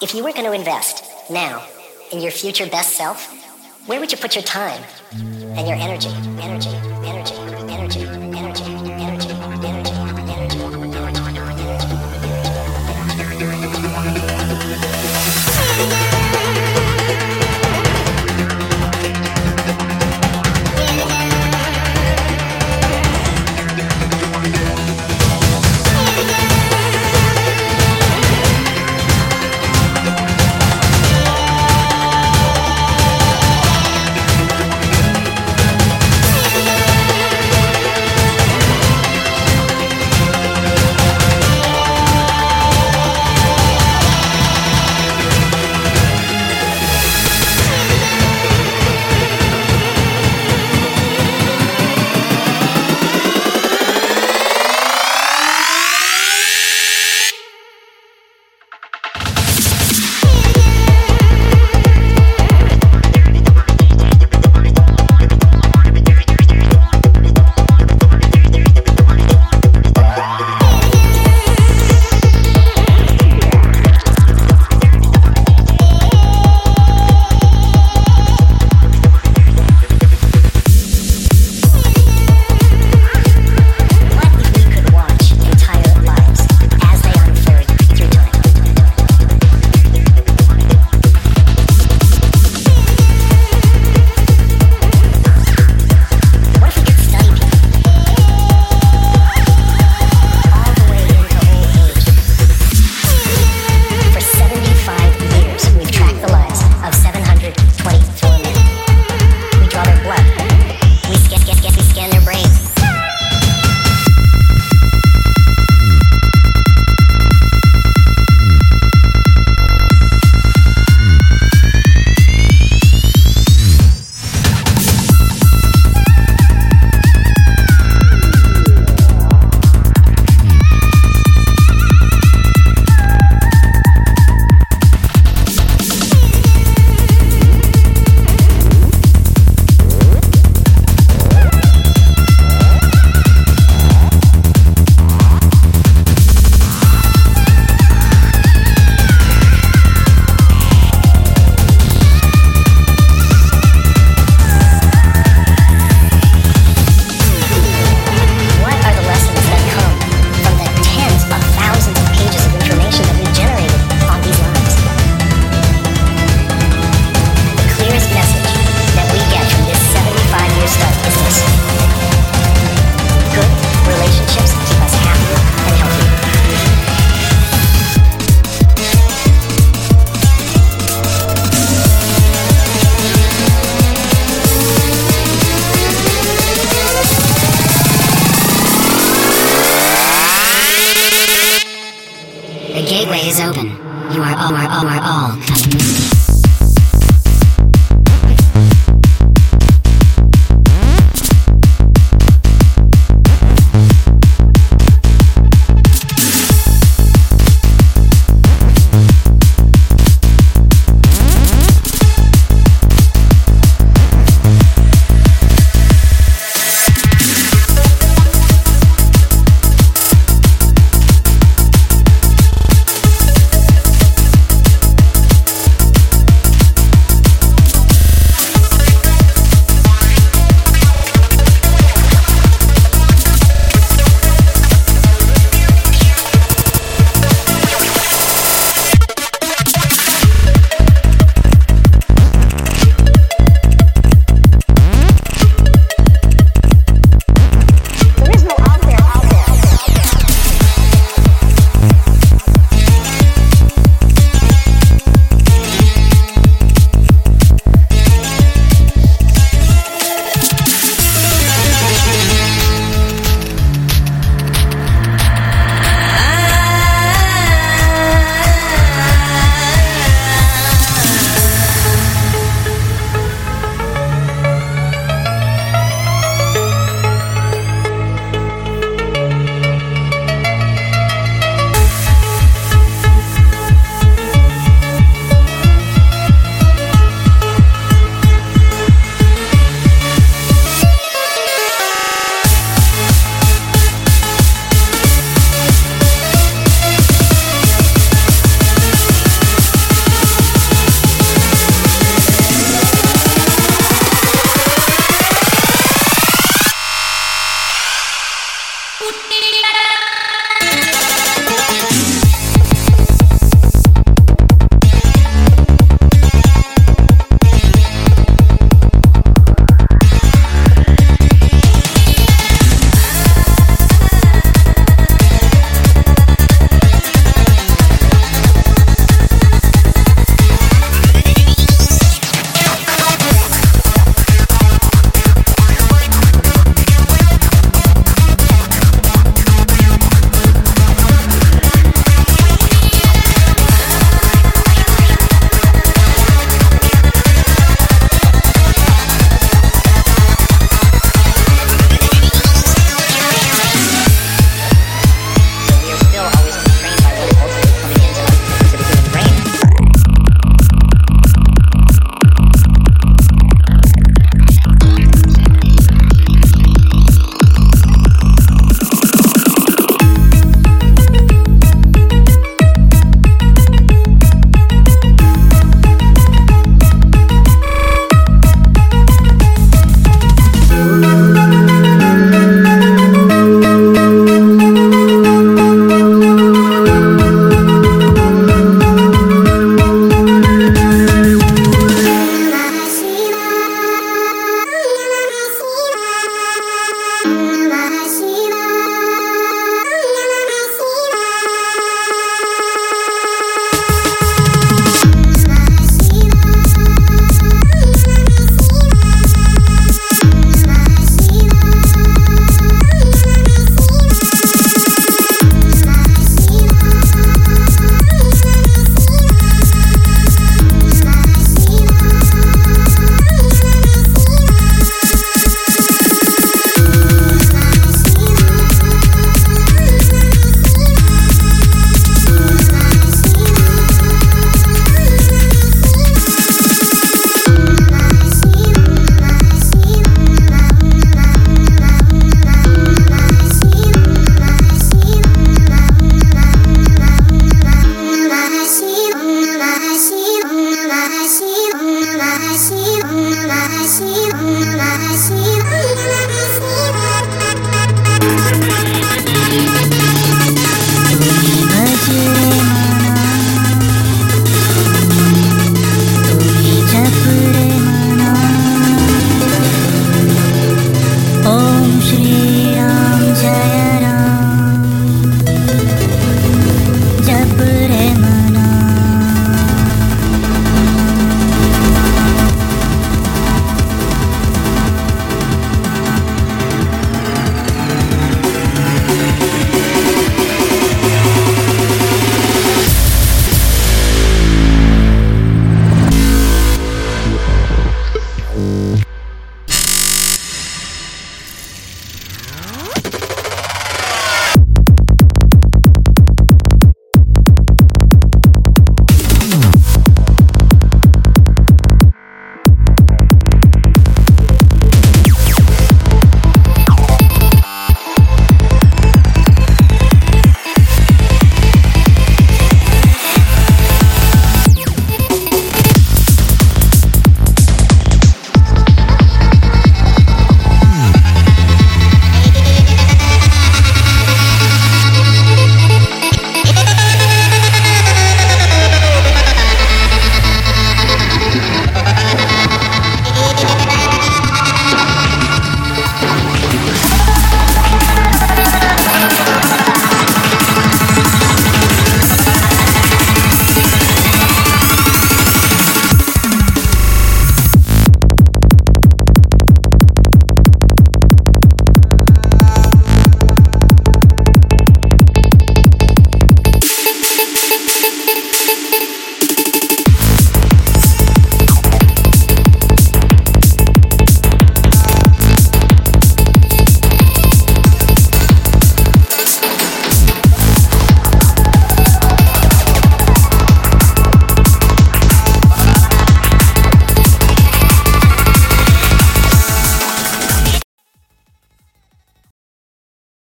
If you were going to invest now in your future best self, where would you put your time and your energy, energy, energy? are, are all.